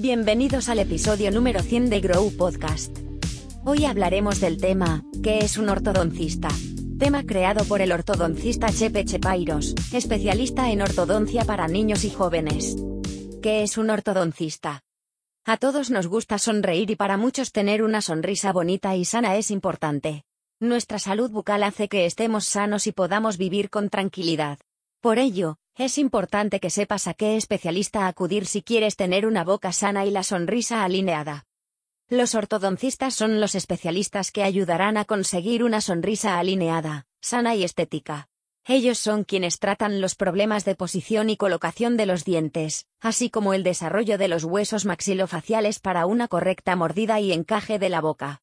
Bienvenidos al episodio número 100 de Grow Podcast. Hoy hablaremos del tema, ¿qué es un ortodoncista? Tema creado por el ortodoncista Chepe Chepairos, especialista en ortodoncia para niños y jóvenes. ¿Qué es un ortodoncista? A todos nos gusta sonreír y para muchos tener una sonrisa bonita y sana es importante. Nuestra salud bucal hace que estemos sanos y podamos vivir con tranquilidad. Por ello, es importante que sepas a qué especialista acudir si quieres tener una boca sana y la sonrisa alineada. Los ortodoncistas son los especialistas que ayudarán a conseguir una sonrisa alineada, sana y estética. Ellos son quienes tratan los problemas de posición y colocación de los dientes, así como el desarrollo de los huesos maxilofaciales para una correcta mordida y encaje de la boca.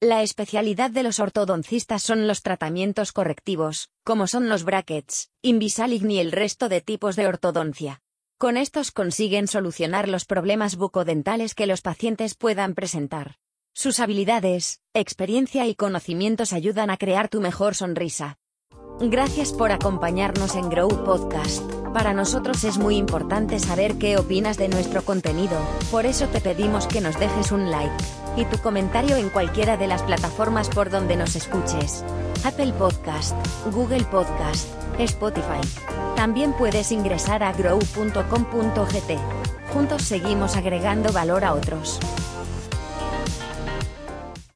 La especialidad de los ortodoncistas son los tratamientos correctivos, como son los brackets, Invisalign y el resto de tipos de ortodoncia. Con estos consiguen solucionar los problemas bucodentales que los pacientes puedan presentar. Sus habilidades, experiencia y conocimientos ayudan a crear tu mejor sonrisa. Gracias por acompañarnos en Grow Podcast. Para nosotros es muy importante saber qué opinas de nuestro contenido, por eso te pedimos que nos dejes un like y tu comentario en cualquiera de las plataformas por donde nos escuches. Apple Podcast, Google Podcast, Spotify. También puedes ingresar a grow.com.gt. Juntos seguimos agregando valor a otros.